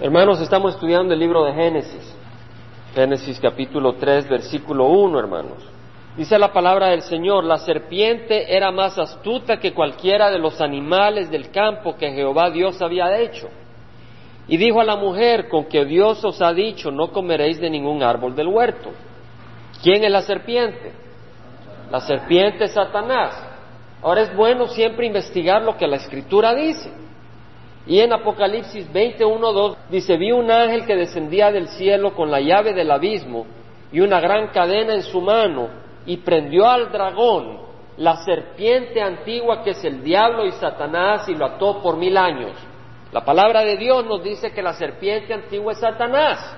Hermanos, estamos estudiando el libro de Génesis. Génesis capítulo 3, versículo 1, hermanos. Dice la palabra del Señor, la serpiente era más astuta que cualquiera de los animales del campo que Jehová Dios había hecho. Y dijo a la mujer, con que Dios os ha dicho, no comeréis de ningún árbol del huerto. ¿Quién es la serpiente? La serpiente es Satanás. Ahora es bueno siempre investigar lo que la escritura dice. Y en Apocalipsis 21.2 dice, vi un ángel que descendía del cielo con la llave del abismo y una gran cadena en su mano y prendió al dragón, la serpiente antigua que es el diablo y Satanás y lo ató por mil años. La palabra de Dios nos dice que la serpiente antigua es Satanás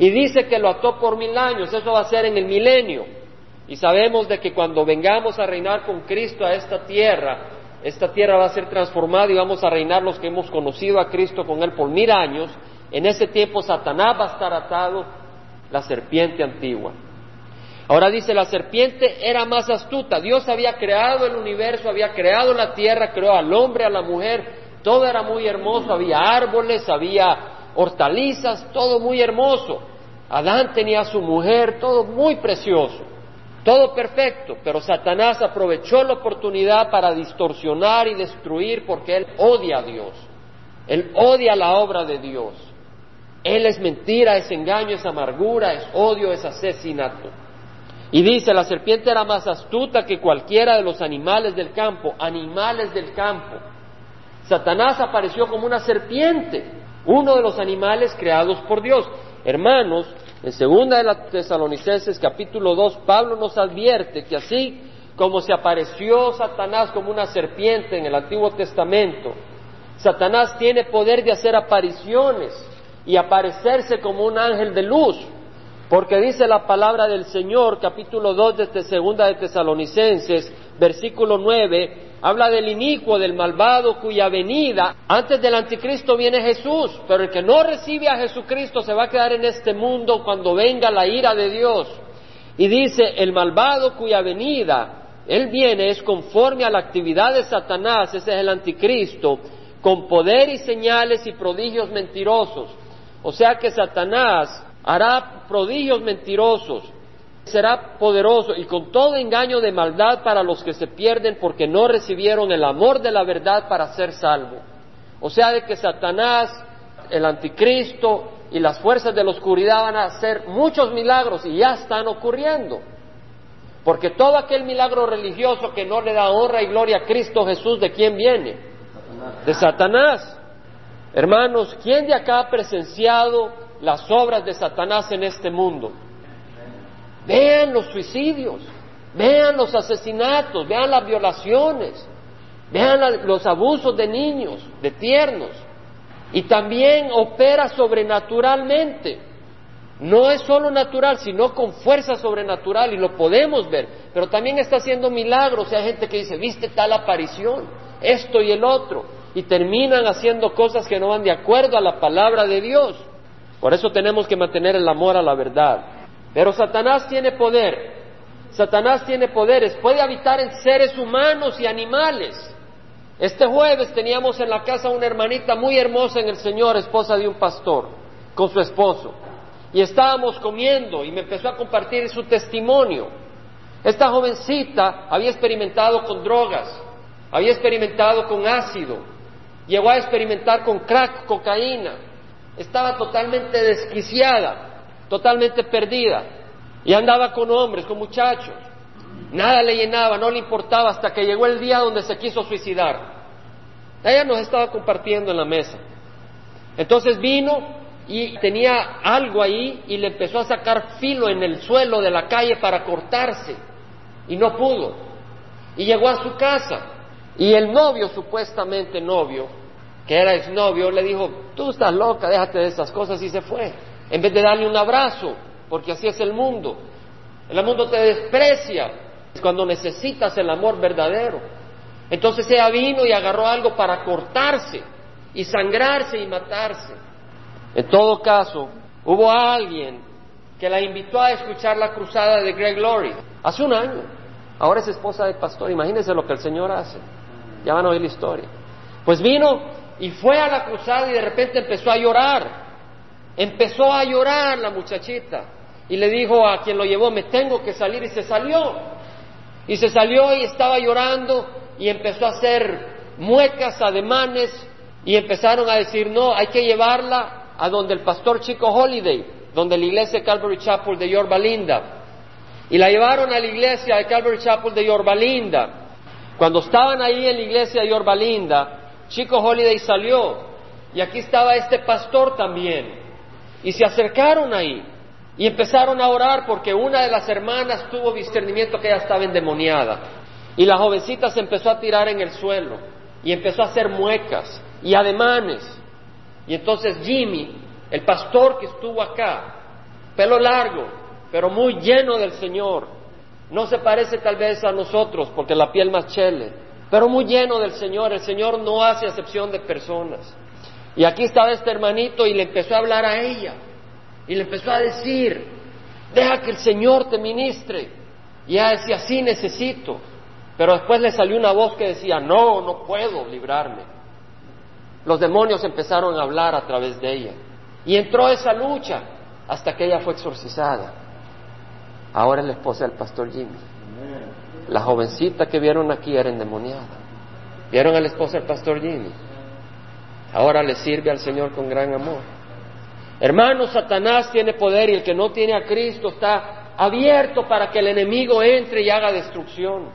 y dice que lo ató por mil años, eso va a ser en el milenio. Y sabemos de que cuando vengamos a reinar con Cristo a esta tierra, esta tierra va a ser transformada y vamos a reinar los que hemos conocido a Cristo con Él por mil años. En ese tiempo Satanás va a estar atado, la serpiente antigua. Ahora dice, la serpiente era más astuta. Dios había creado el universo, había creado la tierra, creó al hombre, a la mujer, todo era muy hermoso, había árboles, había hortalizas, todo muy hermoso. Adán tenía a su mujer, todo muy precioso. Todo perfecto, pero Satanás aprovechó la oportunidad para distorsionar y destruir porque él odia a Dios. Él odia la obra de Dios. Él es mentira, es engaño, es amargura, es odio, es asesinato. Y dice, la serpiente era más astuta que cualquiera de los animales del campo, animales del campo. Satanás apareció como una serpiente, uno de los animales creados por Dios. Hermanos, en segunda de las Tesalonicenses capítulo 2, Pablo nos advierte que así como se apareció Satanás como una serpiente en el Antiguo Testamento, Satanás tiene poder de hacer apariciones y aparecerse como un ángel de luz, porque dice la palabra del Señor, capítulo 2 de segunda de Tesalonicenses, versículo 9, habla del inicuo, del malvado, cuya venida, antes del anticristo viene Jesús, pero el que no recibe a Jesucristo se va a quedar en este mundo cuando venga la ira de Dios. Y dice, el malvado cuya venida, él viene, es conforme a la actividad de Satanás, ese es el anticristo, con poder y señales y prodigios mentirosos. O sea que Satanás hará prodigios mentirosos, será poderoso y con todo engaño de maldad para los que se pierden porque no recibieron el amor de la verdad para ser salvo. O sea, de que Satanás, el anticristo y las fuerzas de la oscuridad van a hacer muchos milagros y ya están ocurriendo. Porque todo aquel milagro religioso que no le da honra y gloria a Cristo Jesús, ¿de quién viene? De Satanás. Hermanos, ¿quién de acá ha presenciado las obras de Satanás en este mundo? Vean los suicidios, vean los asesinatos, vean las violaciones, vean los abusos de niños, de tiernos. Y también opera sobrenaturalmente. No es solo natural, sino con fuerza sobrenatural y lo podemos ver. Pero también está haciendo milagros. hay gente que dice, viste tal aparición, esto y el otro. Y terminan haciendo cosas que no van de acuerdo a la palabra de Dios. Por eso tenemos que mantener el amor a la verdad. Pero Satanás tiene poder. Satanás tiene poderes. Puede habitar en seres humanos y animales. Este jueves teníamos en la casa una hermanita muy hermosa en el Señor, esposa de un pastor, con su esposo. Y estábamos comiendo y me empezó a compartir su testimonio. Esta jovencita había experimentado con drogas, había experimentado con ácido, llegó a experimentar con crack, cocaína. Estaba totalmente desquiciada totalmente perdida. Y andaba con hombres, con muchachos. Nada le llenaba, no le importaba hasta que llegó el día donde se quiso suicidar. Ella nos estaba compartiendo en la mesa. Entonces vino y tenía algo ahí y le empezó a sacar filo en el suelo de la calle para cortarse y no pudo. Y llegó a su casa y el novio, supuestamente novio, que era exnovio, le dijo, tú estás loca, déjate de esas cosas y se fue en vez de darle un abrazo, porque así es el mundo. El mundo te desprecia cuando necesitas el amor verdadero. Entonces ella vino y agarró algo para cortarse y sangrarse y matarse. En todo caso, hubo alguien que la invitó a escuchar la cruzada de Greg Laurie hace un año. Ahora es esposa del pastor. Imagínense lo que el Señor hace. Ya van a oír la historia. Pues vino y fue a la cruzada y de repente empezó a llorar empezó a llorar la muchachita y le dijo a quien lo llevó, me tengo que salir y se salió. Y se salió y estaba llorando y empezó a hacer muecas, ademanes y empezaron a decir, no, hay que llevarla a donde el pastor Chico Holiday, donde la iglesia Calvary Chapel de Yorba Linda. Y la llevaron a la iglesia de Calvary Chapel de Yorba Linda. Cuando estaban ahí en la iglesia de Yorba Linda, Chico Holiday salió y aquí estaba este pastor también. Y se acercaron ahí y empezaron a orar porque una de las hermanas tuvo discernimiento que ella estaba endemoniada. Y la jovencita se empezó a tirar en el suelo y empezó a hacer muecas y ademanes. Y entonces Jimmy, el pastor que estuvo acá, pelo largo, pero muy lleno del Señor, no se parece tal vez a nosotros porque la piel más chele, pero muy lleno del Señor. El Señor no hace acepción de personas. Y aquí estaba este hermanito y le empezó a hablar a ella. Y le empezó a decir, deja que el Señor te ministre. Y ella decía, sí necesito. Pero después le salió una voz que decía, no, no puedo librarme. Los demonios empezaron a hablar a través de ella. Y entró esa lucha hasta que ella fue exorcizada. Ahora es la esposa del pastor Jimmy. La jovencita que vieron aquí era endemoniada. ¿Vieron a la esposa del pastor Jimmy? Ahora le sirve al Señor con gran amor. Hermano, Satanás tiene poder y el que no tiene a Cristo está abierto para que el enemigo entre y haga destrucción.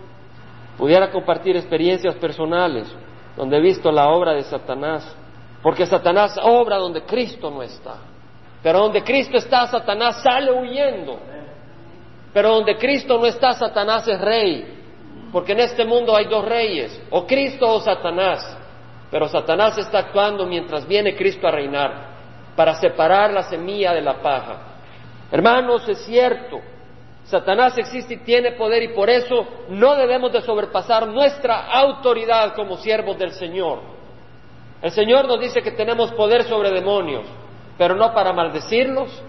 Pudiera compartir experiencias personales donde he visto la obra de Satanás, porque Satanás obra donde Cristo no está. Pero donde Cristo está, Satanás sale huyendo. Pero donde Cristo no está, Satanás es rey. Porque en este mundo hay dos reyes, o Cristo o Satanás. Pero Satanás está actuando mientras viene Cristo a reinar, para separar la semilla de la paja. Hermanos, es cierto, Satanás existe y tiene poder y por eso no debemos de sobrepasar nuestra autoridad como siervos del Señor. El Señor nos dice que tenemos poder sobre demonios, pero no para maldecirlos,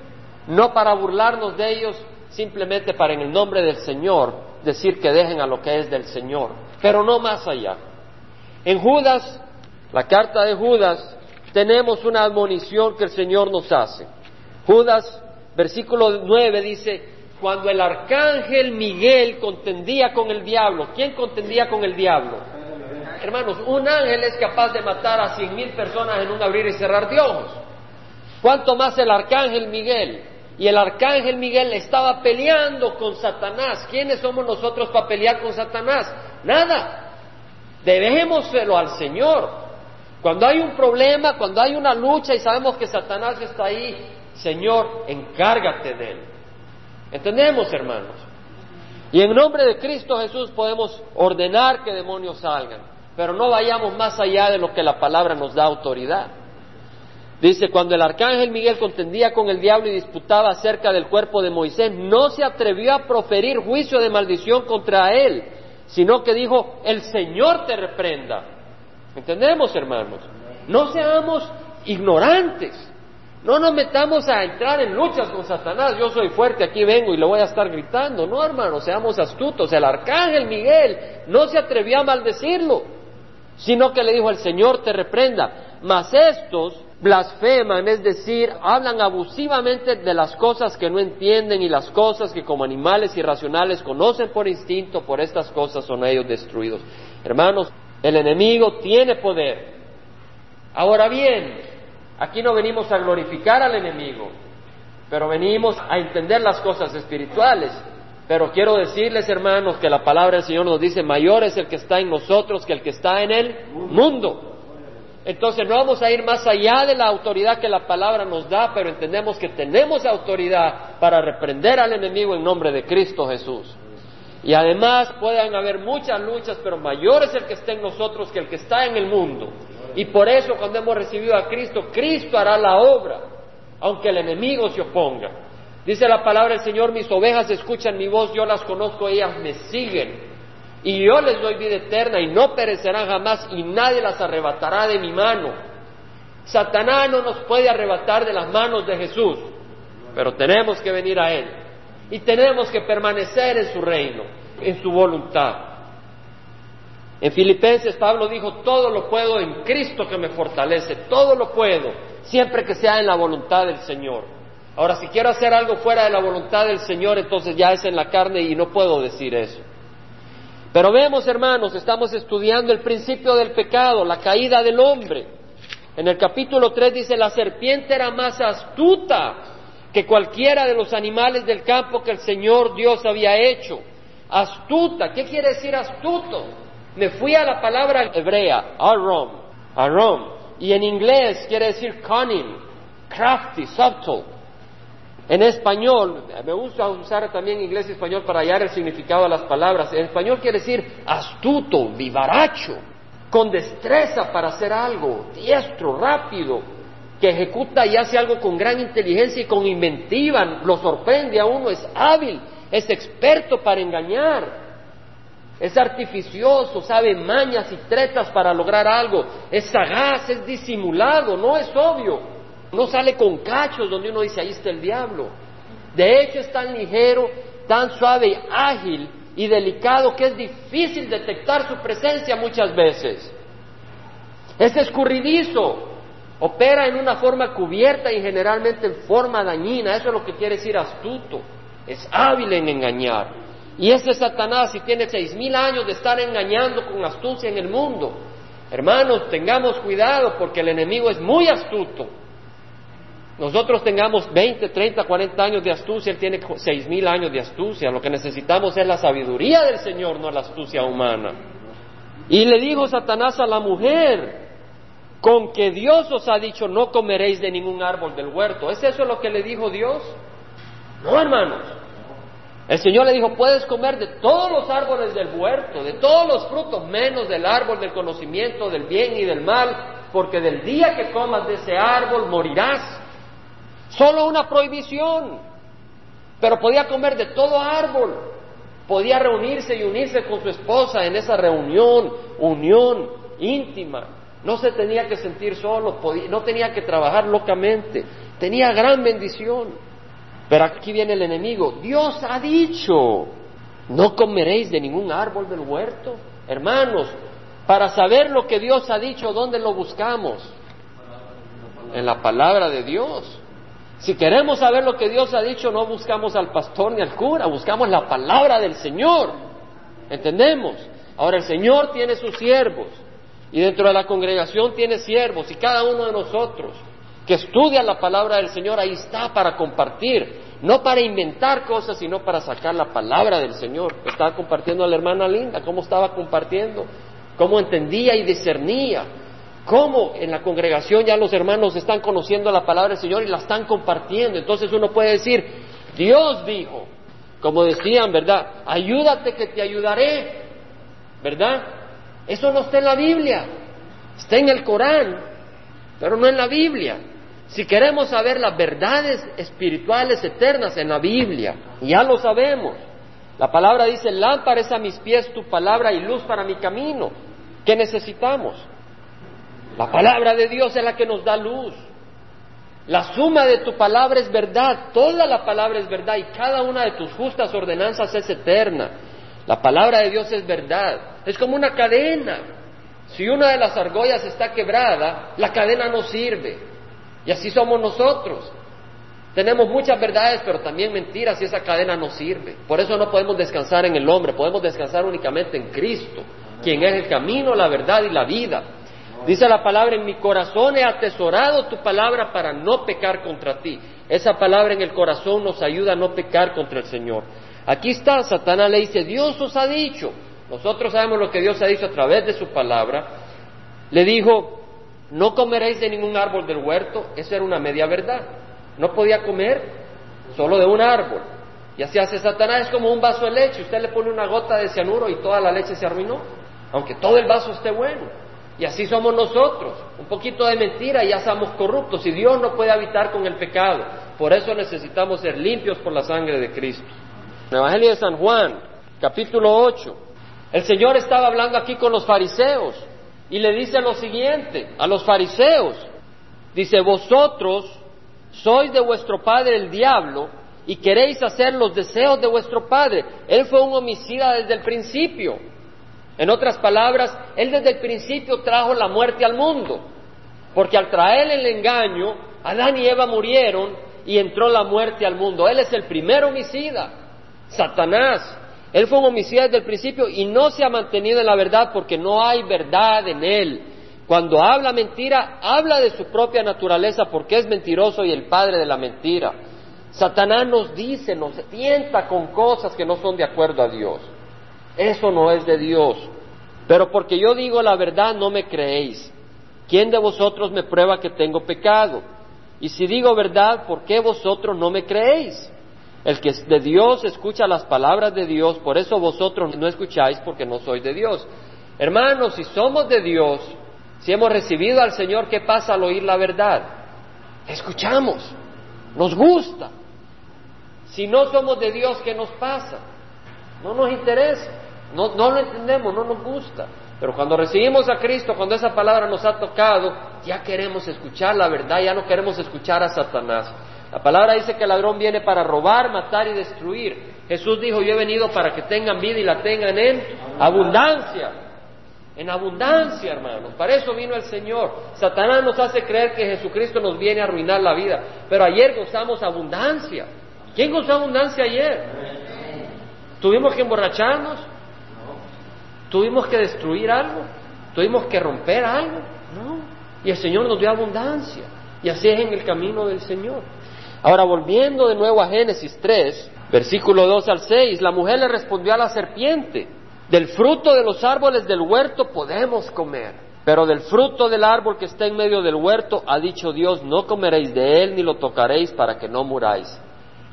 no para burlarnos de ellos, simplemente para en el nombre del Señor decir que dejen a lo que es del Señor, pero no más allá. En Judas, la carta de Judas, tenemos una admonición que el Señor nos hace. Judas, versículo 9 dice, cuando el arcángel Miguel contendía con el diablo, ¿quién contendía con el diablo? Hermanos, un ángel es capaz de matar a cien mil personas en un abrir y cerrar de ojos. ¿Cuánto más el arcángel Miguel? Y el arcángel Miguel estaba peleando con Satanás. ¿Quiénes somos nosotros para pelear con Satanás? Nada. Debémoselo al Señor. Cuando hay un problema, cuando hay una lucha y sabemos que Satanás está ahí, Señor, encárgate de él. ¿Entendemos, hermanos? Y en nombre de Cristo Jesús podemos ordenar que demonios salgan, pero no vayamos más allá de lo que la palabra nos da autoridad. Dice, cuando el arcángel Miguel contendía con el diablo y disputaba acerca del cuerpo de Moisés, no se atrevió a proferir juicio de maldición contra él, sino que dijo, el Señor te reprenda. ¿Entendemos, hermanos? No seamos ignorantes. No nos metamos a entrar en luchas con Satanás. Yo soy fuerte, aquí vengo y le voy a estar gritando. No, hermanos, seamos astutos. El arcángel Miguel no se atrevió a maldecirlo, sino que le dijo, el Señor te reprenda. Mas estos blasfeman, es decir, hablan abusivamente de las cosas que no entienden y las cosas que como animales irracionales conocen por instinto, por estas cosas son ellos destruidos. Hermanos, el enemigo tiene poder. Ahora bien, aquí no venimos a glorificar al enemigo, pero venimos a entender las cosas espirituales. Pero quiero decirles, hermanos, que la palabra del Señor nos dice, mayor es el que está en nosotros que el que está en el mundo. Entonces no vamos a ir más allá de la autoridad que la palabra nos da, pero entendemos que tenemos autoridad para reprender al enemigo en nombre de Cristo Jesús. Y además pueden haber muchas luchas, pero mayor es el que está en nosotros que el que está en el mundo. Y por eso cuando hemos recibido a Cristo, Cristo hará la obra, aunque el enemigo se oponga. Dice la palabra del Señor, mis ovejas escuchan mi voz, yo las conozco, ellas me siguen. Y yo les doy vida eterna y no perecerán jamás y nadie las arrebatará de mi mano. Satanás no nos puede arrebatar de las manos de Jesús, pero tenemos que venir a Él y tenemos que permanecer en su reino, en su voluntad. En Filipenses Pablo dijo, todo lo puedo en Cristo que me fortalece, todo lo puedo. siempre que sea en la voluntad del Señor. Ahora, si quiero hacer algo fuera de la voluntad del Señor, entonces ya es en la carne y no puedo decir eso. Pero vemos, hermanos, estamos estudiando el principio del pecado, la caída del hombre. En el capítulo 3 dice, la serpiente era más astuta que cualquiera de los animales del campo que el Señor Dios había hecho. Astuta, ¿qué quiere decir astuto? Me fui a la palabra hebrea, arom, arom, y en inglés quiere decir cunning, crafty, subtle. En español, me gusta usar también inglés y español para hallar el significado de las palabras. En español quiere decir astuto, vivaracho, con destreza para hacer algo, diestro, rápido, que ejecuta y hace algo con gran inteligencia y con inventiva, lo sorprende a uno, es hábil, es experto para engañar, es artificioso, sabe mañas y tretas para lograr algo, es sagaz, es disimulado, no es obvio, no sale con cachos donde uno dice, ahí está el diablo. De hecho es tan ligero, tan suave y ágil y delicado que es difícil detectar su presencia muchas veces. Es escurridizo, opera en una forma cubierta y generalmente en forma dañina, eso es lo que quiere decir astuto, es hábil en engañar. Y ese Satanás, si tiene seis mil años de estar engañando con astucia en el mundo, hermanos, tengamos cuidado porque el enemigo es muy astuto nosotros tengamos 20, 30, 40 años de astucia, Él tiene seis mil años de astucia. Lo que necesitamos es la sabiduría del Señor, no la astucia humana. Y le dijo Satanás a la mujer, con que Dios os ha dicho, no comeréis de ningún árbol del huerto. ¿Es eso lo que le dijo Dios? No, hermanos. El Señor le dijo, puedes comer de todos los árboles del huerto, de todos los frutos, menos del árbol del conocimiento del bien y del mal, porque del día que comas de ese árbol morirás. Solo una prohibición. Pero podía comer de todo árbol. Podía reunirse y unirse con su esposa en esa reunión, unión íntima. No se tenía que sentir solo, no tenía que trabajar locamente. Tenía gran bendición. Pero aquí viene el enemigo. Dios ha dicho, no comeréis de ningún árbol del huerto. Hermanos, para saber lo que Dios ha dicho, ¿dónde lo buscamos? En la palabra de Dios. Si queremos saber lo que Dios ha dicho, no buscamos al pastor ni al cura, buscamos la palabra del Señor. ¿Entendemos? Ahora el Señor tiene sus siervos y dentro de la congregación tiene siervos y cada uno de nosotros que estudia la palabra del Señor ahí está para compartir, no para inventar cosas, sino para sacar la palabra del Señor. Estaba compartiendo a la hermana Linda, cómo estaba compartiendo, cómo entendía y discernía cómo en la congregación ya los hermanos están conociendo la palabra del Señor y la están compartiendo. Entonces uno puede decir, Dios dijo, como decían, ¿verdad? Ayúdate que te ayudaré, ¿verdad? Eso no está en la Biblia, está en el Corán, pero no en la Biblia. Si queremos saber las verdades espirituales eternas en la Biblia, ya lo sabemos. La palabra dice, lámpara es a mis pies tu palabra y luz para mi camino. ¿Qué necesitamos? La palabra de Dios es la que nos da luz. La suma de tu palabra es verdad, toda la palabra es verdad y cada una de tus justas ordenanzas es eterna. La palabra de Dios es verdad, es como una cadena. Si una de las argollas está quebrada, la cadena no sirve. Y así somos nosotros. Tenemos muchas verdades, pero también mentiras y esa cadena no sirve. Por eso no podemos descansar en el hombre, podemos descansar únicamente en Cristo, quien es el camino, la verdad y la vida. Dice la palabra, en mi corazón he atesorado tu palabra para no pecar contra ti. Esa palabra en el corazón nos ayuda a no pecar contra el Señor. Aquí está, Satanás le dice, Dios os ha dicho, nosotros sabemos lo que Dios ha dicho a través de su palabra, le dijo, no comeréis de ningún árbol del huerto, esa era una media verdad, no podía comer solo de un árbol. Y así hace Satanás, es como un vaso de leche, usted le pone una gota de cianuro y toda la leche se arruinó, aunque todo el vaso esté bueno. Y así somos nosotros. Un poquito de mentira y ya somos corruptos. Y Dios no puede habitar con el pecado. Por eso necesitamos ser limpios por la sangre de Cristo. En el Evangelio de San Juan, capítulo 8, el Señor estaba hablando aquí con los fariseos y le dice lo siguiente a los fariseos. Dice, vosotros sois de vuestro padre el diablo y queréis hacer los deseos de vuestro padre. Él fue un homicida desde el principio. En otras palabras, Él desde el principio trajo la muerte al mundo. Porque al traer el engaño, Adán y Eva murieron y entró la muerte al mundo. Él es el primer homicida, Satanás. Él fue un homicida desde el principio y no se ha mantenido en la verdad porque no hay verdad en él. Cuando habla mentira, habla de su propia naturaleza porque es mentiroso y el padre de la mentira. Satanás nos dice, nos tienta con cosas que no son de acuerdo a Dios. Eso no es de Dios. Pero porque yo digo la verdad, no me creéis. ¿Quién de vosotros me prueba que tengo pecado? Y si digo verdad, ¿por qué vosotros no me creéis? El que es de Dios escucha las palabras de Dios, por eso vosotros no escucháis porque no sois de Dios. Hermanos, si somos de Dios, si hemos recibido al Señor, ¿qué pasa al oír la verdad? Escuchamos, nos gusta. Si no somos de Dios, ¿qué nos pasa? No nos interesa, no, no lo entendemos, no nos gusta. Pero cuando recibimos a Cristo, cuando esa palabra nos ha tocado, ya queremos escuchar la verdad, ya no queremos escuchar a Satanás. La palabra dice que el ladrón viene para robar, matar y destruir. Jesús dijo, yo he venido para que tengan vida y la tengan en abundancia. En abundancia, hermanos. Para eso vino el Señor. Satanás nos hace creer que Jesucristo nos viene a arruinar la vida. Pero ayer gozamos abundancia. ¿Quién gozó abundancia ayer? ¿Tuvimos que emborracharnos? ¿Tuvimos que destruir algo? ¿Tuvimos que romper algo? No. Y el Señor nos dio abundancia. Y así es en el camino del Señor. Ahora, volviendo de nuevo a Génesis 3, versículo 2 al 6, la mujer le respondió a la serpiente, del fruto de los árboles del huerto podemos comer, pero del fruto del árbol que está en medio del huerto ha dicho Dios, no comeréis de él ni lo tocaréis para que no muráis.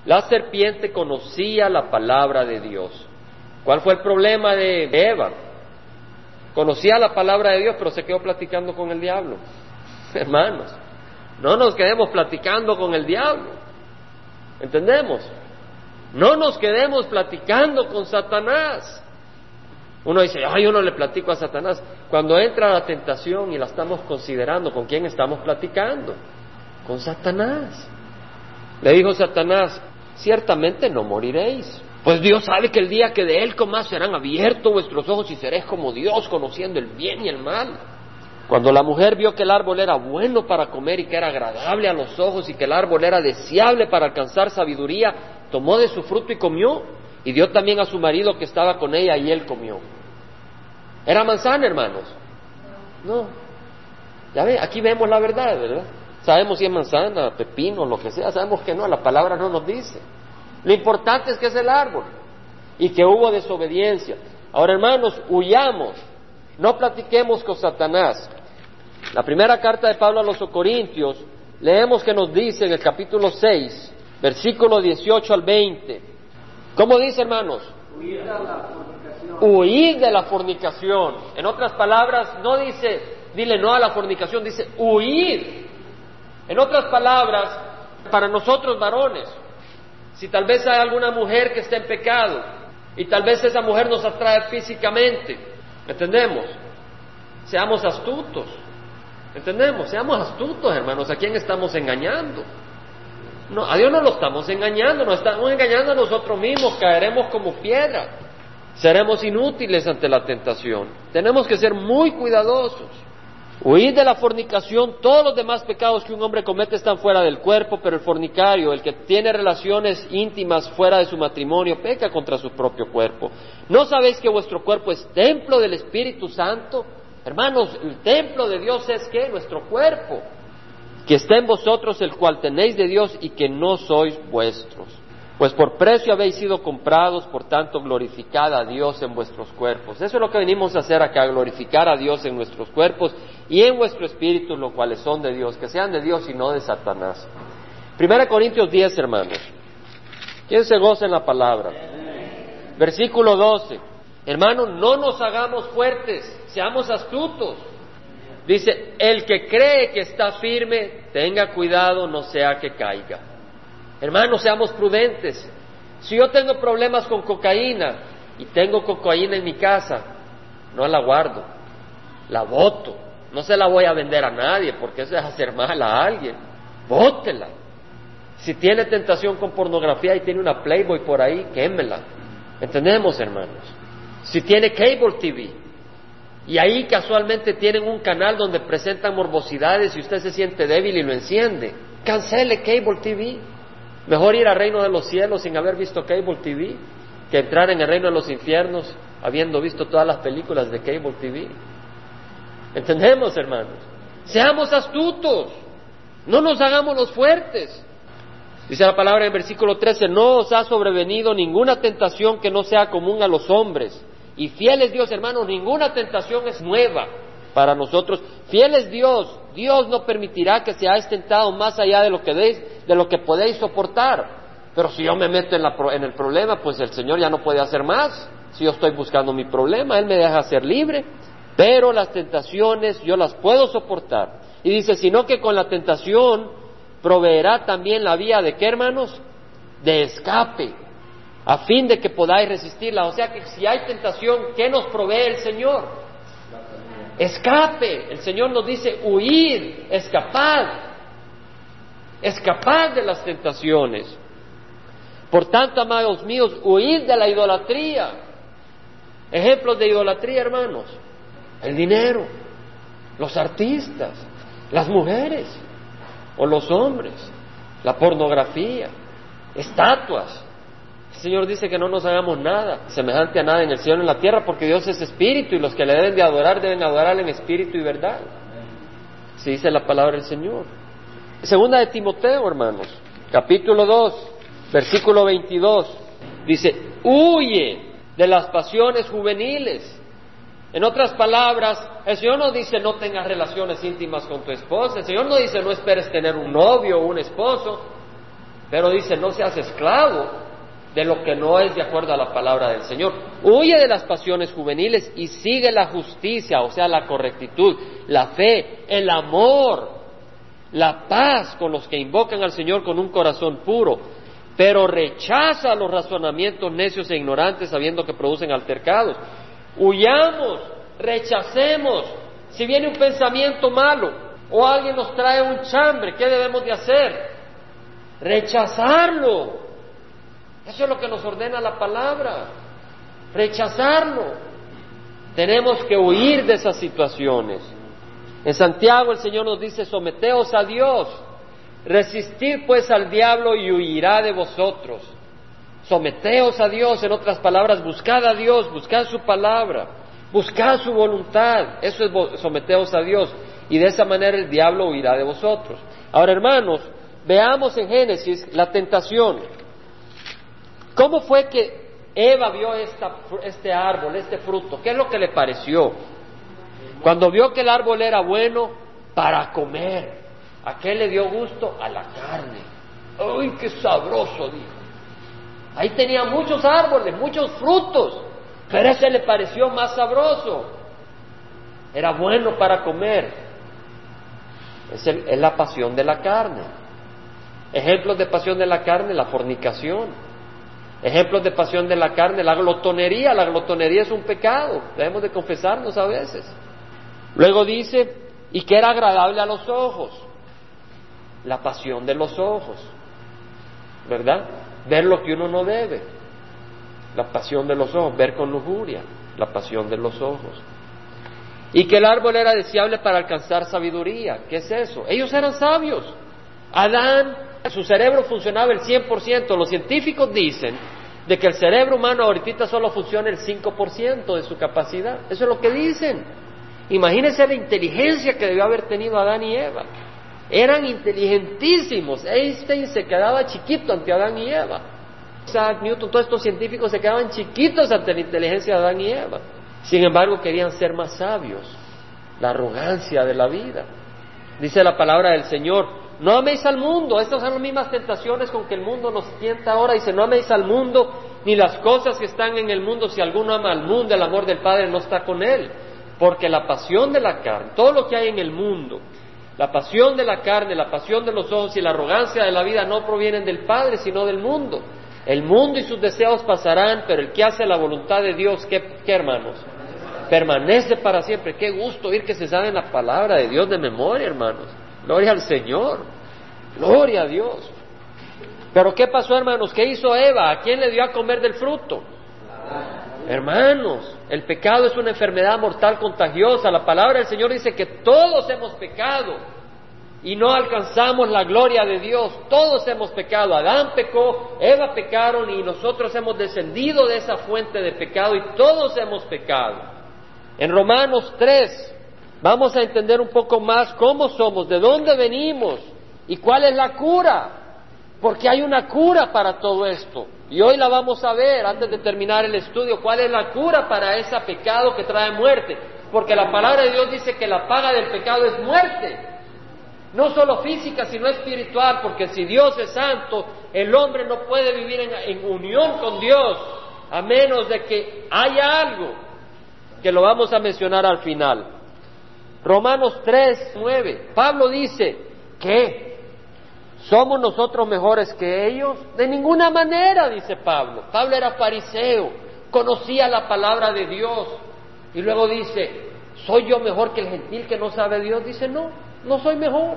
La serpiente conocía la palabra de Dios. ¿Cuál fue el problema de Eva? Conocía la palabra de Dios, pero se quedó platicando con el diablo. Hermanos, no nos quedemos platicando con el diablo. ¿Entendemos? No nos quedemos platicando con Satanás. Uno dice, ay, yo no le platico a Satanás. Cuando entra la tentación y la estamos considerando, ¿con quién estamos platicando? Con Satanás. Le dijo Satanás, ciertamente no moriréis. Pues Dios sabe que el día que de Él comas serán abiertos vuestros ojos y seréis como Dios, conociendo el bien y el mal. Cuando la mujer vio que el árbol era bueno para comer y que era agradable a los ojos y que el árbol era deseable para alcanzar sabiduría, tomó de su fruto y comió y dio también a su marido que estaba con ella y él comió. ¿Era manzana, hermanos? No. Ya ve, aquí vemos la verdad, ¿verdad? Sabemos si es manzana, pepino, lo que sea, sabemos que no, la palabra no nos dice. Lo importante es que es el árbol y que hubo desobediencia. Ahora, hermanos, huyamos, no platiquemos con Satanás. La primera carta de Pablo a los Corintios, leemos que nos dice en el capítulo 6, versículo 18 al 20. ¿Cómo dice, hermanos? Huir de la fornicación. Huir de la fornicación. En otras palabras, no dice, dile no a la fornicación, dice huir. En otras palabras, para nosotros varones, si tal vez hay alguna mujer que está en pecado y tal vez esa mujer nos atrae físicamente, ¿entendemos? Seamos astutos. ¿Entendemos? Seamos astutos, hermanos. ¿A quién estamos engañando? No, a Dios no lo estamos engañando, nos estamos engañando a nosotros mismos, caeremos como piedra, seremos inútiles ante la tentación. Tenemos que ser muy cuidadosos. Huir de la fornicación, todos los demás pecados que un hombre comete están fuera del cuerpo, pero el fornicario, el que tiene relaciones íntimas fuera de su matrimonio, peca contra su propio cuerpo. ¿No sabéis que vuestro cuerpo es templo del Espíritu Santo? Hermanos, el templo de Dios es que nuestro cuerpo, que está en vosotros, el cual tenéis de Dios y que no sois vuestros. Pues por precio habéis sido comprados, por tanto glorificad a Dios en vuestros cuerpos. Eso es lo que venimos a hacer acá, glorificar a Dios en nuestros cuerpos y en vuestro espíritu, los cuales son de Dios, que sean de Dios y no de Satanás. Primera Corintios 10, hermanos. ¿Quién se goza en la palabra? Versículo 12. Hermanos, no nos hagamos fuertes, seamos astutos. Dice, el que cree que está firme, tenga cuidado, no sea que caiga. Hermanos, seamos prudentes. Si yo tengo problemas con cocaína y tengo cocaína en mi casa, no la guardo, la voto. No se la voy a vender a nadie porque eso es hacer mal a alguien. Bótela. Si tiene tentación con pornografía y tiene una Playboy por ahí, quémela. ¿Entendemos, hermanos? Si tiene cable TV Y ahí casualmente tienen un canal donde presentan morbosidades y usted se siente débil y lo enciende. Cancele Cable TV. Mejor ir al reino de los cielos sin haber visto Cable TV que entrar en el reino de los infiernos habiendo visto todas las películas de Cable TV. ¿Entendemos, hermanos? Seamos astutos. No nos hagamos los fuertes. Dice la palabra en el versículo 13, no os ha sobrevenido ninguna tentación que no sea común a los hombres. Y fiel es Dios, hermanos, ninguna tentación es nueva para nosotros. Fiel es Dios, Dios no permitirá que seáis tentado más allá de lo que, de lo que podéis soportar. Pero si yo me meto en, en el problema, pues el Señor ya no puede hacer más. Si yo estoy buscando mi problema, Él me deja ser libre. Pero las tentaciones yo las puedo soportar. Y dice, sino que con la tentación proveerá también la vía de qué, hermanos? De escape, a fin de que podáis resistirla. O sea que si hay tentación, ¿qué nos provee el Señor? Escape. El Señor nos dice huir, escapar, escapar de las tentaciones. Por tanto, amados míos, huid de la idolatría. Ejemplos de idolatría, hermanos. El dinero, los artistas, las mujeres o los hombres, la pornografía, estatuas. El Señor dice que no nos hagamos nada semejante a nada en el cielo y en la tierra, porque Dios es espíritu y los que le deben de adorar deben adorar en espíritu y verdad. Si dice la palabra del Señor. Segunda de Timoteo, hermanos, capítulo 2, versículo 22. Dice, huye de las pasiones juveniles en otras palabras, el Señor no dice no tengas relaciones íntimas con tu esposa, el Señor no dice no esperes tener un novio o un esposo, pero dice no seas esclavo de lo que no es de acuerdo a la palabra del Señor. Huye de las pasiones juveniles y sigue la justicia, o sea, la correctitud, la fe, el amor, la paz con los que invocan al Señor con un corazón puro, pero rechaza los razonamientos necios e ignorantes sabiendo que producen altercados huyamos, rechacemos. Si viene un pensamiento malo o alguien nos trae un chambre, ¿qué debemos de hacer? Rechazarlo. Eso es lo que nos ordena la palabra. Rechazarlo. Tenemos que huir de esas situaciones. En Santiago el Señor nos dice, someteos a Dios, resistid pues al diablo y huirá de vosotros. Someteos a Dios, en otras palabras, buscad a Dios, buscad su palabra, buscad su voluntad. Eso es someteos a Dios. Y de esa manera el diablo huirá de vosotros. Ahora, hermanos, veamos en Génesis la tentación. ¿Cómo fue que Eva vio este árbol, este fruto? ¿Qué es lo que le pareció? Cuando vio que el árbol era bueno para comer, ¿a qué le dio gusto? A la carne. ¡Ay, qué sabroso! Dijo. Ahí tenía muchos árboles, muchos frutos, pero ese le pareció más sabroso. Era bueno para comer. Es, es la pasión de la carne. Ejemplos de pasión de la carne, la fornicación. Ejemplos de pasión de la carne, la glotonería. La glotonería es un pecado. Debemos de confesarnos a veces. Luego dice, y que era agradable a los ojos. La pasión de los ojos. ¿Verdad? ver lo que uno no debe, la pasión de los ojos, ver con lujuria, la pasión de los ojos. Y que el árbol era deseable para alcanzar sabiduría. ¿Qué es eso? Ellos eran sabios. Adán, su cerebro funcionaba el 100%. Los científicos dicen de que el cerebro humano ahorita solo funciona el 5% de su capacidad. Eso es lo que dicen. Imagínense la inteligencia que debió haber tenido Adán y Eva. Eran inteligentísimos. Einstein se quedaba chiquito ante Adán y Eva. Isaac Newton, todos estos científicos se quedaban chiquitos ante la inteligencia de Adán y Eva. Sin embargo, querían ser más sabios. La arrogancia de la vida. Dice la palabra del Señor, no améis al mundo. Estas son las mismas tentaciones con que el mundo nos tienta ahora. Dice, no améis al mundo ni las cosas que están en el mundo. Si alguno ama al mundo, el amor del Padre no está con él. Porque la pasión de la carne, todo lo que hay en el mundo, la pasión de la carne, la pasión de los ojos y la arrogancia de la vida no provienen del Padre, sino del mundo. El mundo y sus deseos pasarán, pero el que hace la voluntad de Dios, ¿qué, hermanos? Permanece para siempre. Qué gusto oír que se sabe la palabra de Dios de memoria, hermanos. Gloria al Señor. Gloria a Dios. Pero ¿qué pasó, hermanos? ¿Qué hizo Eva? ¿A quién le dio a comer del fruto? Hermanos, el pecado es una enfermedad mortal contagiosa. La palabra del Señor dice que todos hemos pecado y no alcanzamos la gloria de Dios. Todos hemos pecado. Adán pecó, Eva pecaron y nosotros hemos descendido de esa fuente de pecado y todos hemos pecado. En Romanos 3 vamos a entender un poco más cómo somos, de dónde venimos y cuál es la cura. Porque hay una cura para todo esto. Y hoy la vamos a ver antes de terminar el estudio, cuál es la cura para ese pecado que trae muerte. Porque la palabra de Dios dice que la paga del pecado es muerte. No solo física, sino espiritual, porque si Dios es santo, el hombre no puede vivir en, unión con Dios, a menos de que haya algo, que lo vamos a mencionar al final. Romanos 3, 9. Pablo dice, ¿qué? ¿Somos nosotros mejores que ellos? De ninguna manera, dice Pablo. Pablo era fariseo, conocía la palabra de Dios. Y luego dice, ¿soy yo mejor que el gentil que no sabe Dios? Dice, no, no soy mejor.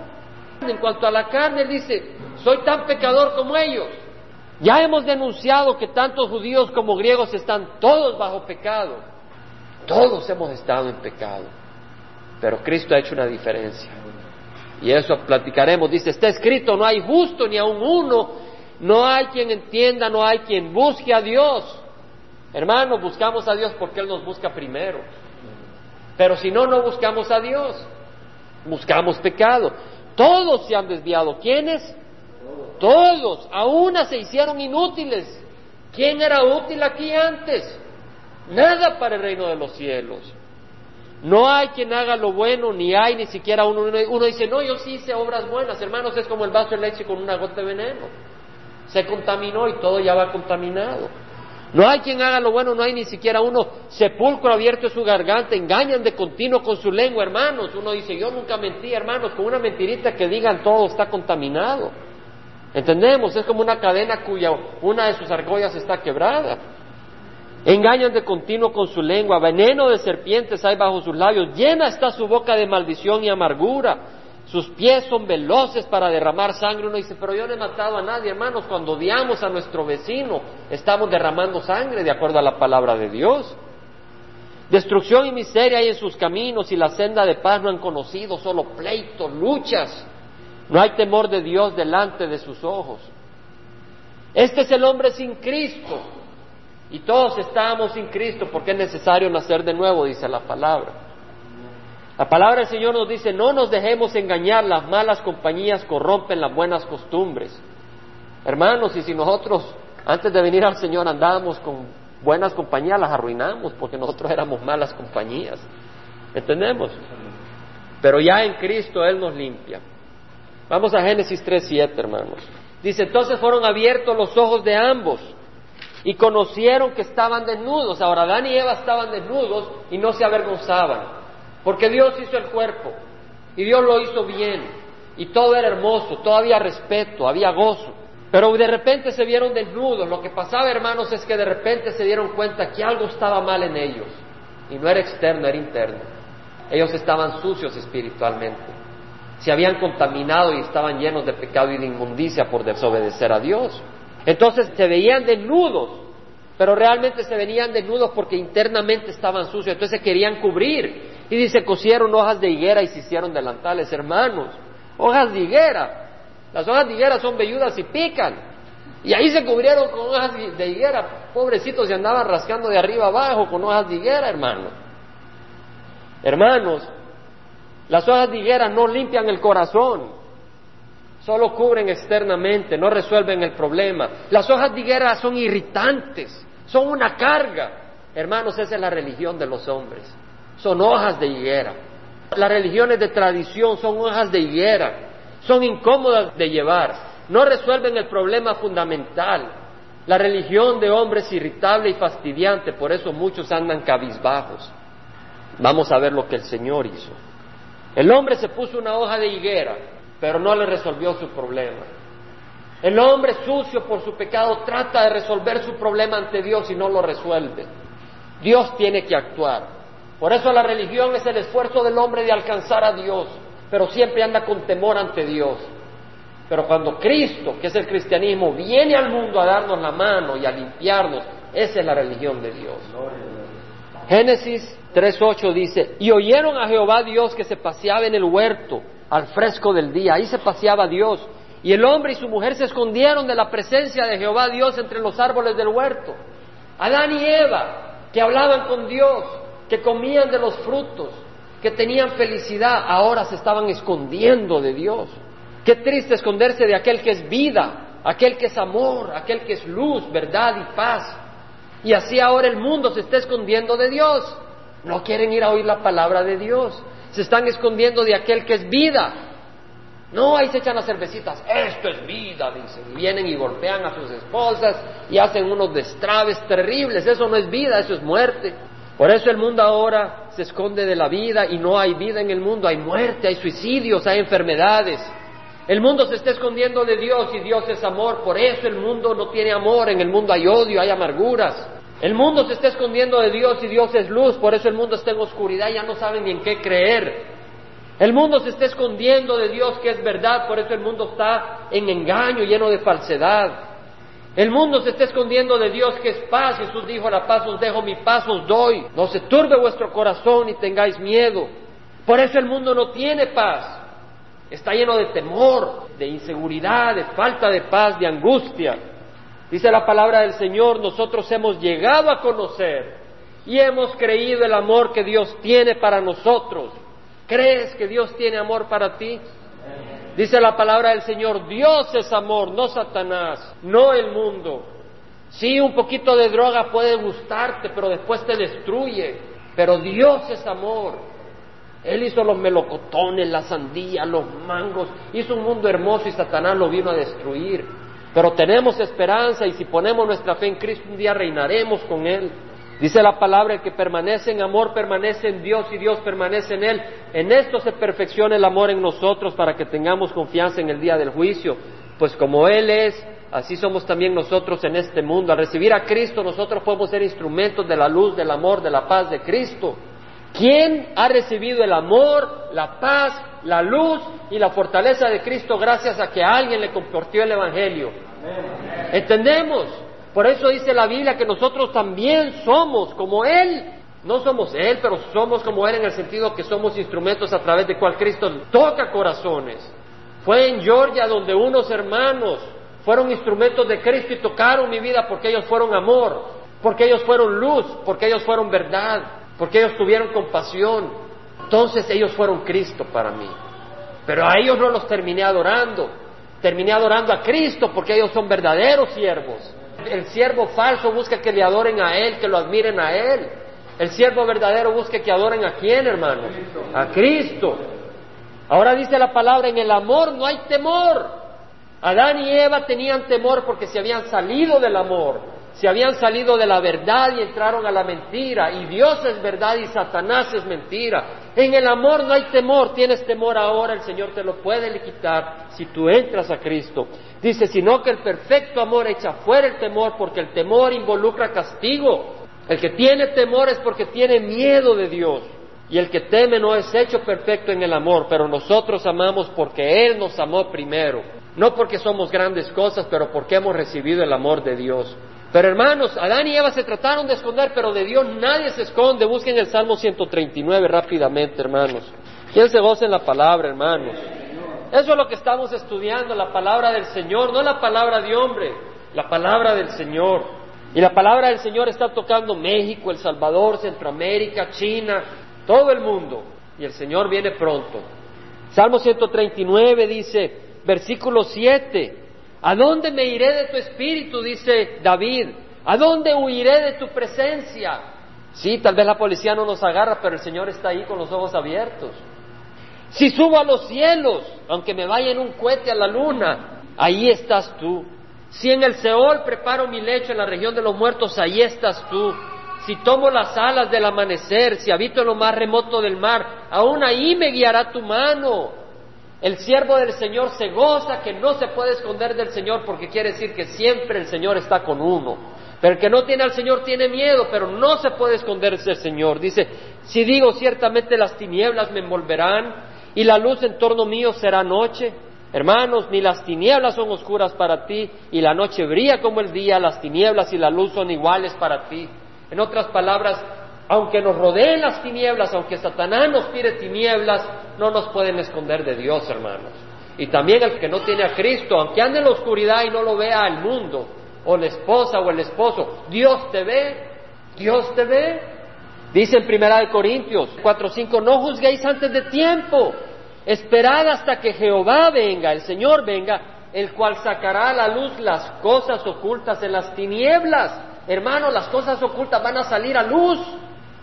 En cuanto a la carne, dice, soy tan pecador como ellos. Ya hemos denunciado que tanto judíos como griegos están todos bajo pecado. Todos hemos estado en pecado. Pero Cristo ha hecho una diferencia. Y eso platicaremos. Dice, está escrito, no hay justo ni aun uno, no hay quien entienda, no hay quien busque a Dios. Hermanos, buscamos a Dios porque Él nos busca primero. Pero si no, no buscamos a Dios buscamos pecado. Todos se han desviado. ¿Quiénes? Todos. A una se hicieron inútiles. ¿Quién era útil aquí antes? Nada para el reino de los cielos. No hay quien haga lo bueno, ni hay ni siquiera uno. Uno dice, no, yo sí hice obras buenas. Hermanos, es como el vaso de leche con una gota de veneno. Se contaminó y todo ya va contaminado. No hay quien haga lo bueno, no hay ni siquiera uno sepulcro abierto en su garganta, engañan de continuo con su lengua, hermanos. Uno dice, yo nunca mentí, hermanos, con una mentirita que digan todo está contaminado. ¿Entendemos? Es como una cadena cuya una de sus argollas está quebrada. Engañan de continuo con su lengua, veneno de serpientes hay bajo sus labios, llena está su boca de maldición y amargura. Sus pies son veloces para derramar sangre. Uno dice, pero yo no he matado a nadie, hermanos. Cuando odiamos a nuestro vecino, estamos derramando sangre de acuerdo a la palabra de Dios. Destrucción y miseria hay en sus caminos y la senda de paz no han conocido, solo pleitos, luchas. No hay temor de Dios delante de sus ojos. Este es el hombre sin Cristo. Y todos estamos sin Cristo porque es necesario nacer de nuevo, dice la palabra. La palabra del Señor nos dice, no nos dejemos engañar, las malas compañías corrompen las buenas costumbres. Hermanos, y si nosotros antes de venir al Señor andábamos con buenas compañías, las arruinamos porque nosotros éramos malas compañías. ¿Entendemos? Pero ya en Cristo Él nos limpia. Vamos a Génesis 3.7, hermanos. Dice, entonces fueron abiertos los ojos de ambos y conocieron que estaban desnudos. Ahora, Adán y Eva estaban desnudos y no se avergonzaban. Porque Dios hizo el cuerpo y Dios lo hizo bien y todo era hermoso, todo había respeto, había gozo. Pero de repente se vieron desnudos. Lo que pasaba, hermanos, es que de repente se dieron cuenta que algo estaba mal en ellos. Y no era externo, era interno. Ellos estaban sucios espiritualmente. Se habían contaminado y estaban llenos de pecado y de inmundicia por desobedecer a Dios. Entonces se veían desnudos, pero realmente se veían desnudos porque internamente estaban sucios. Entonces se querían cubrir. Y dice, cosieron hojas de higuera y se hicieron delantales, hermanos. Hojas de higuera. Las hojas de higuera son velludas y pican. Y ahí se cubrieron con hojas de higuera. Pobrecitos se andaban rascando de arriba abajo con hojas de higuera, hermanos. Hermanos, las hojas de higuera no limpian el corazón, solo cubren externamente, no resuelven el problema. Las hojas de higuera son irritantes, son una carga. Hermanos, esa es la religión de los hombres son hojas de higuera. Las religiones de tradición son hojas de higuera, son incómodas de llevar, no resuelven el problema fundamental. La religión de hombres es irritable y fastidiante, por eso muchos andan cabizbajos. Vamos a ver lo que el Señor hizo. El hombre se puso una hoja de higuera, pero no le resolvió su problema. El hombre sucio por su pecado trata de resolver su problema ante Dios y no lo resuelve. Dios tiene que actuar. Por eso la religión es el esfuerzo del hombre de alcanzar a Dios, pero siempre anda con temor ante Dios. Pero cuando Cristo, que es el cristianismo, viene al mundo a darnos la mano y a limpiarnos, Esa es la religión de Dios. Génesis 3.8 dice, y oyeron a Jehová Dios que se paseaba en el huerto al fresco del día. Ahí se paseaba Dios. Y el hombre y su mujer se escondieron de la presencia de Jehová Dios entre los árboles del huerto. Adán y Eva, que hablaban con Dios, que comían de los frutos, que tenían felicidad, ahora se estaban escondiendo de Dios. Qué triste esconderse de aquel que es vida, aquel que es amor, aquel que es luz, verdad y paz. Y así ahora el mundo se está escondiendo de Dios. No quieren ir a oír la palabra de Dios. Se están escondiendo de aquel que es vida. No, ahí se echan las cervecitas. Esto es vida, dicen. Vienen y golpean a sus esposas y hacen unos destraves terribles. Eso no es vida, eso es muerte. Por eso el mundo ahora se esconde de la vida y no hay vida en el mundo. Hay muerte, hay suicidios, hay enfermedades. El mundo se está escondiendo de Dios y Dios es amor. Por eso el mundo no tiene amor. En el mundo hay odio, hay amarguras. El mundo se está escondiendo de Dios y Dios es luz, por eso el mundo está en oscuridad y ya no saben ni en qué creer. El mundo se está escondiendo de Dios que es verdad, por eso el mundo está en engaño, lleno de falsedad. El mundo se está escondiendo de Dios que es paz. Jesús dijo, la paz os dejo, mi paz os doy. No se turbe vuestro corazón y tengáis miedo. Por eso el mundo no tiene paz. Está lleno de temor, de inseguridad, de falta de paz, de angustia. Dice la palabra del Señor, nosotros hemos llegado a conocer y hemos creído el amor que Dios tiene para nosotros. ¿Crees que Dios tiene amor para ti? Dice la palabra del Señor, Dios es amor, no Satanás, no el mundo. Sí, un poquito de droga puede gustarte, pero después te destruye. Pero Dios es amor. Él hizo los melocotones, la sandía, los mangos, hizo un mundo hermoso y Satanás lo vino a destruir. Pero tenemos esperanza y si ponemos nuestra fe en Cristo un día reinaremos con Él. Dice la palabra, que permanece en amor permanece en Dios y Dios permanece en Él. En esto se perfecciona el amor en nosotros para que tengamos confianza en el día del juicio. Pues como Él es, así somos también nosotros en este mundo. Al recibir a Cristo nosotros podemos ser instrumentos de la luz, del amor, de la paz de Cristo. ¿Quién ha recibido el amor, la paz, la luz y la fortaleza de Cristo gracias a que alguien le compartió el Evangelio. ¿Entendemos? Por eso dice la Biblia que nosotros también somos como Él. No somos Él, pero somos como Él en el sentido que somos instrumentos a través de cual Cristo toca corazones. Fue en Georgia donde unos hermanos fueron instrumentos de Cristo y tocaron mi vida porque ellos fueron amor, porque ellos fueron luz, porque ellos fueron verdad, porque ellos tuvieron compasión, entonces ellos fueron Cristo para mí. Pero a ellos no los terminé adorando. Terminé adorando a Cristo porque ellos son verdaderos siervos. El siervo falso busca que le adoren a Él, que lo admiren a Él. El siervo verdadero busca que adoren a quién, hermanos? A Cristo. Ahora dice la palabra, en el amor no hay temor. Adán y Eva tenían temor porque se habían salido del amor se habían salido de la verdad y entraron a la mentira, y Dios es verdad y Satanás es mentira. En el amor no hay temor, tienes temor ahora, el Señor te lo puede quitar si tú entras a Cristo. Dice, sino que el perfecto amor echa fuera el temor, porque el temor involucra castigo. El que tiene temor es porque tiene miedo de Dios. Y el que teme no es hecho perfecto en el amor, pero nosotros amamos porque Él nos amó primero. No porque somos grandes cosas, pero porque hemos recibido el amor de Dios. Pero hermanos, Adán y Eva se trataron de esconder, pero de Dios nadie se esconde. Busquen el Salmo 139 rápidamente, hermanos. ¿Quién se goza en la palabra, hermanos? Eso es lo que estamos estudiando, la palabra del Señor, no la palabra de hombre, la palabra del Señor. Y la palabra del Señor está tocando México, El Salvador, Centroamérica, China, todo el mundo. Y el Señor viene pronto. Salmo 139 dice, versículo 7, ¿A dónde me iré de tu espíritu? dice David. ¿A dónde huiré de tu presencia? Sí, tal vez la policía no nos agarra, pero el Señor está ahí con los ojos abiertos. Si subo a los cielos, aunque me vaya en un cohete a la luna, ahí estás tú. Si en el Seol preparo mi lecho en la región de los muertos, ahí estás tú. Si tomo las alas del amanecer, si habito en lo más remoto del mar, aún ahí me guiará tu mano. El siervo del Señor se goza que no se puede esconder del Señor porque quiere decir que siempre el Señor está con uno. Pero el que no tiene al Señor tiene miedo, pero no se puede esconderse del Señor. Dice, si digo ciertamente las tinieblas me envolverán y la luz en torno mío será noche. Hermanos, ni las tinieblas son oscuras para ti, y la noche brilla como el día, las tinieblas y la luz son iguales para ti. En otras palabras, aunque nos rodeen las tinieblas, aunque Satanás nos tire tinieblas, no nos pueden esconder de Dios, hermanos. Y también el que no tiene a Cristo, aunque ande en la oscuridad y no lo vea el mundo, o la esposa o el esposo, Dios te ve, Dios te ve. Dice en Primera de Corintios 4:5, no juzguéis antes de tiempo, esperad hasta que Jehová venga, el Señor venga, el cual sacará a la luz las cosas ocultas en las tinieblas. Hermanos, las cosas ocultas van a salir a luz.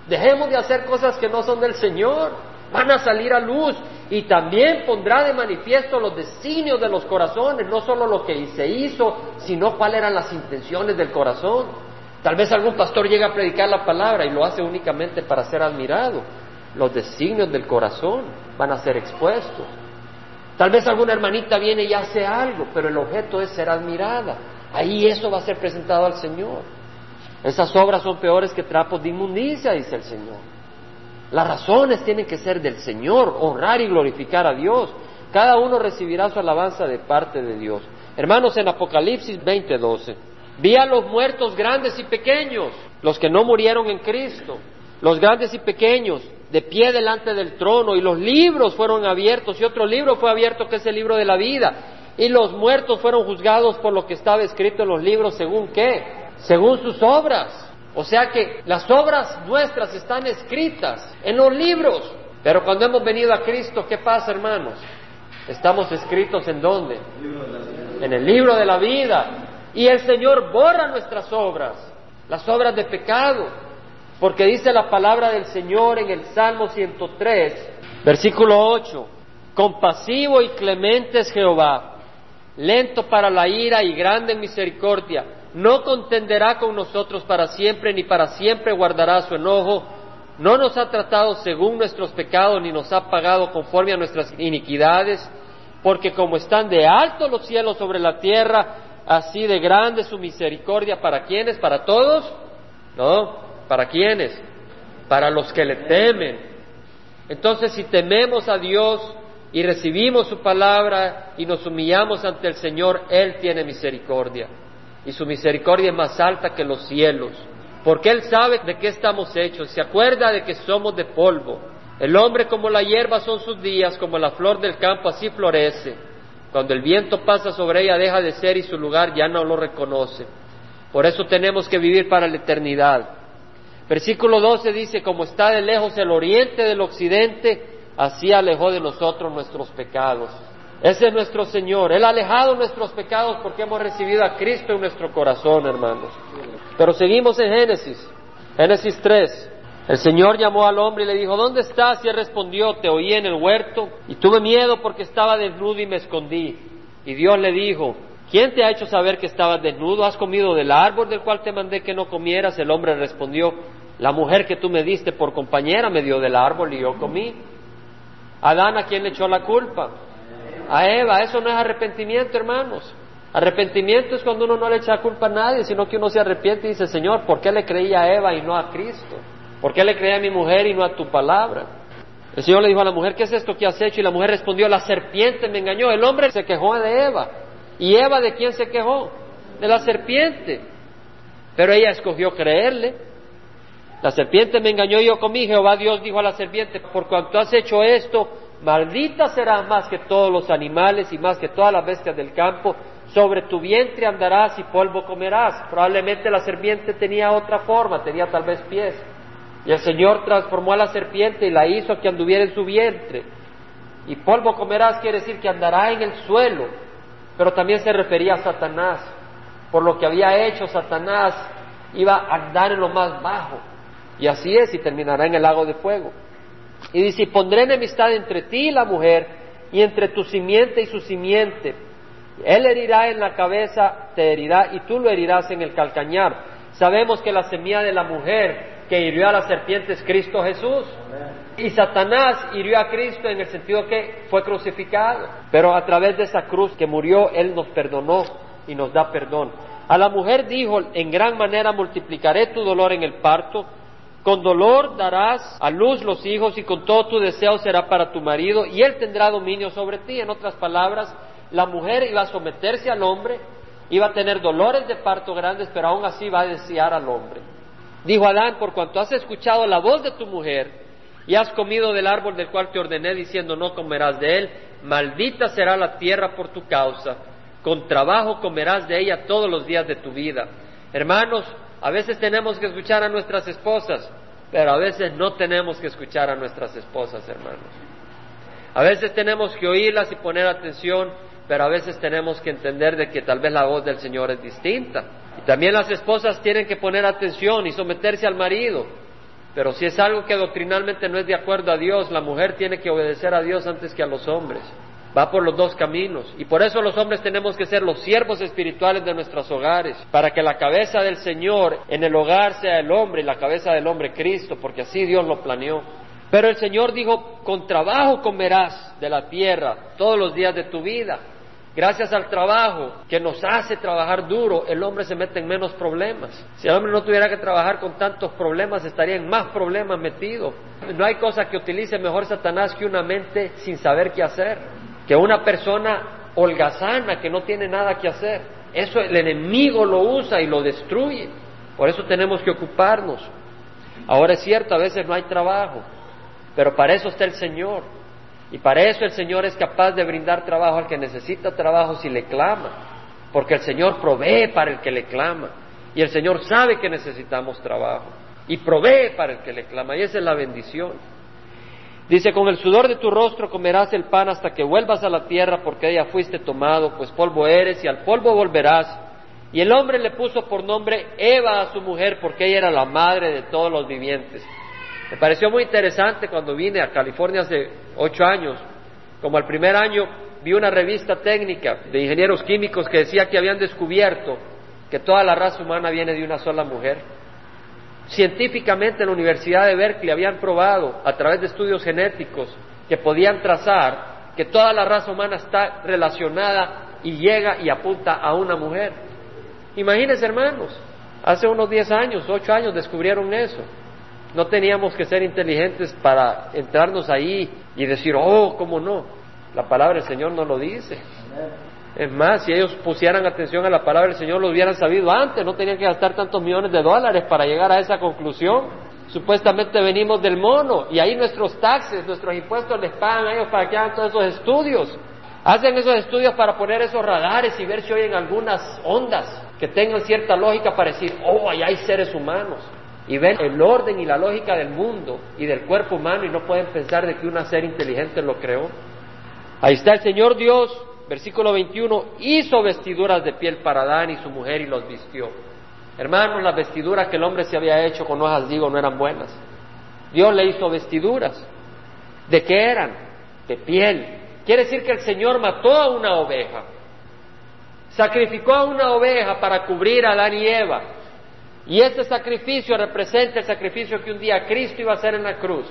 Dejemos de hacer cosas que no son del Señor. Van a salir a luz y también pondrá de manifiesto los designios de los corazones, no solo lo que se hizo, sino cuáles eran las intenciones del corazón. Tal vez algún pastor llegue a predicar la palabra y lo hace únicamente para ser admirado. Los designios del corazón van a ser expuestos. Tal vez alguna hermanita viene y hace algo, pero el objeto es ser admirada. Ahí eso va a ser presentado al Señor. Esas obras son peores que trapos de inmundicia, dice el Señor. Las razones tienen que ser del Señor, honrar y glorificar a Dios. Cada uno recibirá su alabanza de parte de Dios. Hermanos, en Apocalipsis 20:12, vi a los muertos grandes y pequeños, los que no murieron en Cristo, los grandes y pequeños, de pie delante del trono, y los libros fueron abiertos, y otro libro fue abierto que es el libro de la vida, y los muertos fueron juzgados por lo que estaba escrito en los libros, según qué, según sus obras. O sea que las obras nuestras están escritas en los libros. Pero cuando hemos venido a Cristo, ¿qué pasa, hermanos? Estamos escritos en dónde? En el libro de la vida. Y el Señor borra nuestras obras, las obras de pecado. Porque dice la palabra del Señor en el Salmo 103, versículo 8, compasivo y clemente es Jehová, lento para la ira y grande en misericordia no contenderá con nosotros para siempre, ni para siempre guardará su enojo, no nos ha tratado según nuestros pecados, ni nos ha pagado conforme a nuestras iniquidades, porque como están de alto los cielos sobre la tierra, así de grande su misericordia, ¿para quiénes? ¿Para todos? No, ¿para quiénes? Para los que le temen. Entonces, si tememos a Dios y recibimos su palabra y nos humillamos ante el Señor, Él tiene misericordia y su misericordia es más alta que los cielos, porque Él sabe de qué estamos hechos, se acuerda de que somos de polvo. El hombre como la hierba son sus días, como la flor del campo así florece. Cuando el viento pasa sobre ella deja de ser y su lugar ya no lo reconoce. Por eso tenemos que vivir para la eternidad. Versículo 12 dice, como está de lejos el oriente del occidente, así alejó de nosotros nuestros pecados. Ese es nuestro Señor. Él ha alejado nuestros pecados porque hemos recibido a Cristo en nuestro corazón, hermanos. Pero seguimos en Génesis. Génesis 3. El Señor llamó al hombre y le dijo, ¿dónde estás? Y él respondió, te oí en el huerto y tuve miedo porque estaba desnudo y me escondí. Y Dios le dijo, ¿quién te ha hecho saber que estabas desnudo? ¿Has comido del árbol del cual te mandé que no comieras? El hombre respondió, la mujer que tú me diste por compañera me dio del árbol y yo comí. Adán, ¿a quién le echó la culpa? A Eva. Eso no es arrepentimiento, hermanos. Arrepentimiento es cuando uno no le echa culpa a nadie, sino que uno se arrepiente y dice, Señor, ¿por qué le creí a Eva y no a Cristo? ¿Por qué le creí a mi mujer y no a tu palabra? El Señor le dijo a la mujer, ¿qué es esto que has hecho? Y la mujer respondió, la serpiente me engañó. El hombre se quejó de Eva. ¿Y Eva de quién se quejó? De la serpiente. Pero ella escogió creerle. La serpiente me engañó y yo comí. Jehová Dios dijo a la serpiente, por cuanto has hecho esto, Maldita serás más que todos los animales y más que todas las bestias del campo. Sobre tu vientre andarás y polvo comerás. Probablemente la serpiente tenía otra forma, tenía tal vez pies. Y el Señor transformó a la serpiente y la hizo que anduviera en su vientre. Y polvo comerás quiere decir que andará en el suelo. Pero también se refería a Satanás. Por lo que había hecho Satanás, iba a andar en lo más bajo. Y así es, y terminará en el lago de fuego. Y dice, pondré enemistad entre ti y la mujer, y entre tu simiente y su simiente. Él herirá en la cabeza, te herirá, y tú lo herirás en el calcañar. Sabemos que la semilla de la mujer que hirió a la serpiente es Cristo Jesús. Y Satanás hirió a Cristo en el sentido que fue crucificado. Pero a través de esa cruz que murió, Él nos perdonó y nos da perdón. A la mujer dijo, en gran manera multiplicaré tu dolor en el parto con dolor darás a luz los hijos y con todo tu deseo será para tu marido y él tendrá dominio sobre ti. En otras palabras, la mujer iba a someterse al hombre, iba a tener dolores de parto grandes, pero aún así va a desear al hombre. Dijo Adán, por cuanto has escuchado la voz de tu mujer y has comido del árbol del cual te ordené diciendo no comerás de él, maldita será la tierra por tu causa, con trabajo comerás de ella todos los días de tu vida. Hermanos, a veces tenemos que escuchar a nuestras esposas, pero a veces no tenemos que escuchar a nuestras esposas, hermanos. A veces tenemos que oírlas y poner atención, pero a veces tenemos que entender de que tal vez la voz del Señor es distinta. Y también las esposas tienen que poner atención y someterse al marido. Pero si es algo que doctrinalmente no es de acuerdo a Dios, la mujer tiene que obedecer a Dios antes que a los hombres. Va por los dos caminos. Y por eso los hombres tenemos que ser los siervos espirituales de nuestros hogares, para que la cabeza del Señor en el hogar sea el hombre y la cabeza del hombre Cristo, porque así Dios lo planeó. Pero el Señor dijo, con trabajo comerás de la tierra todos los días de tu vida. Gracias al trabajo que nos hace trabajar duro, el hombre se mete en menos problemas. Si el hombre no tuviera que trabajar con tantos problemas, estaría en más problemas metido. No hay cosa que utilice mejor Satanás que una mente sin saber qué hacer, que una persona holgazana que no tiene nada que hacer. Eso el enemigo lo usa y lo destruye. Por eso tenemos que ocuparnos. Ahora es cierto, a veces no hay trabajo, pero para eso está el Señor. Y para eso el Señor es capaz de brindar trabajo al que necesita trabajo si le clama. Porque el Señor provee para el que le clama. Y el Señor sabe que necesitamos trabajo. Y provee para el que le clama. Y esa es la bendición. Dice, con el sudor de tu rostro comerás el pan hasta que vuelvas a la tierra porque ella fuiste tomado, pues polvo eres y al polvo volverás. Y el hombre le puso por nombre Eva a su mujer porque ella era la madre de todos los vivientes. Me pareció muy interesante cuando vine a California hace ocho años. Como al primer año vi una revista técnica de ingenieros químicos que decía que habían descubierto que toda la raza humana viene de una sola mujer. Científicamente en la Universidad de Berkeley habían probado a través de estudios genéticos que podían trazar que toda la raza humana está relacionada y llega y apunta a una mujer. Imagínense hermanos, hace unos diez años, ocho años descubrieron eso. No teníamos que ser inteligentes para entrarnos ahí y decir, oh, ¿cómo no? La palabra del Señor no lo dice. Es más, si ellos pusieran atención a la palabra del Señor, lo hubieran sabido antes, no tenían que gastar tantos millones de dólares para llegar a esa conclusión. Supuestamente venimos del mono y ahí nuestros taxes, nuestros impuestos les pagan a ellos para que hagan todos esos estudios. Hacen esos estudios para poner esos radares y ver si oyen algunas ondas que tengan cierta lógica para decir, oh, ahí hay seres humanos y ven el orden y la lógica del mundo y del cuerpo humano y no pueden pensar de que un ser inteligente lo creó. Ahí está el Señor Dios, versículo 21, hizo vestiduras de piel para Adán y su mujer y los vistió. Hermanos, las vestiduras que el hombre se había hecho con hojas digo no eran buenas. Dios le hizo vestiduras. ¿De qué eran? De piel. Quiere decir que el Señor mató a una oveja. Sacrificó a una oveja para cubrir a Adán y Eva y este sacrificio representa el sacrificio que un día Cristo iba a hacer en la cruz,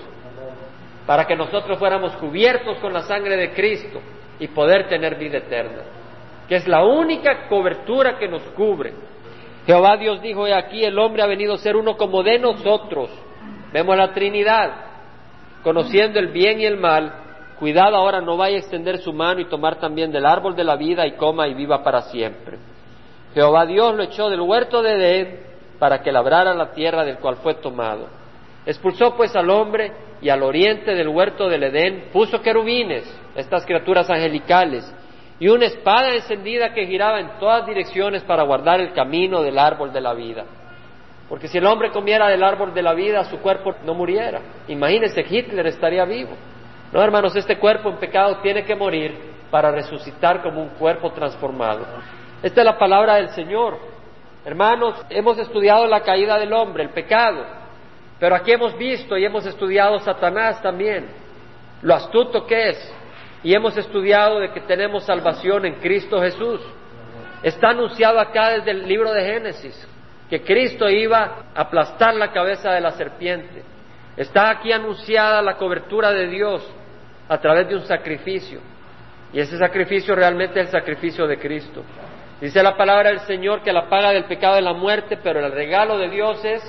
para que nosotros fuéramos cubiertos con la sangre de Cristo y poder tener vida eterna, que es la única cobertura que nos cubre. Jehová Dios dijo, he aquí el hombre ha venido a ser uno como de nosotros. Vemos la Trinidad, conociendo el bien y el mal, cuidado ahora no vaya a extender su mano y tomar también del árbol de la vida y coma y viva para siempre. Jehová Dios lo echó del huerto de Edén para que labrara la tierra del cual fue tomado. Expulsó pues al hombre y al oriente del huerto del Edén puso querubines, estas criaturas angelicales, y una espada encendida que giraba en todas direcciones para guardar el camino del árbol de la vida. Porque si el hombre comiera del árbol de la vida, su cuerpo no muriera. Imagínense, Hitler estaría vivo. No, hermanos, este cuerpo en pecado tiene que morir para resucitar como un cuerpo transformado. Esta es la palabra del Señor. Hermanos, hemos estudiado la caída del hombre, el pecado, pero aquí hemos visto y hemos estudiado Satanás también, lo astuto que es, y hemos estudiado de que tenemos salvación en Cristo Jesús. Está anunciado acá desde el libro de Génesis que Cristo iba a aplastar la cabeza de la serpiente. Está aquí anunciada la cobertura de Dios a través de un sacrificio. Y ese sacrificio realmente es el sacrificio de Cristo. Dice la palabra del Señor que la paga del pecado es la muerte, pero el regalo de Dios es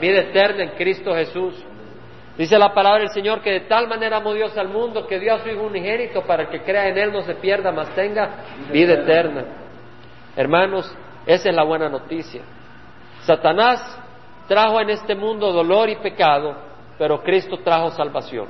vida eterna en Cristo Jesús. Dice la palabra del Señor que de tal manera amó Dios al mundo que dio a su Hijo unigénito para que crea en Él no se pierda, mas tenga vida eterna. Hermanos, esa es la buena noticia. Satanás trajo en este mundo dolor y pecado, pero Cristo trajo salvación.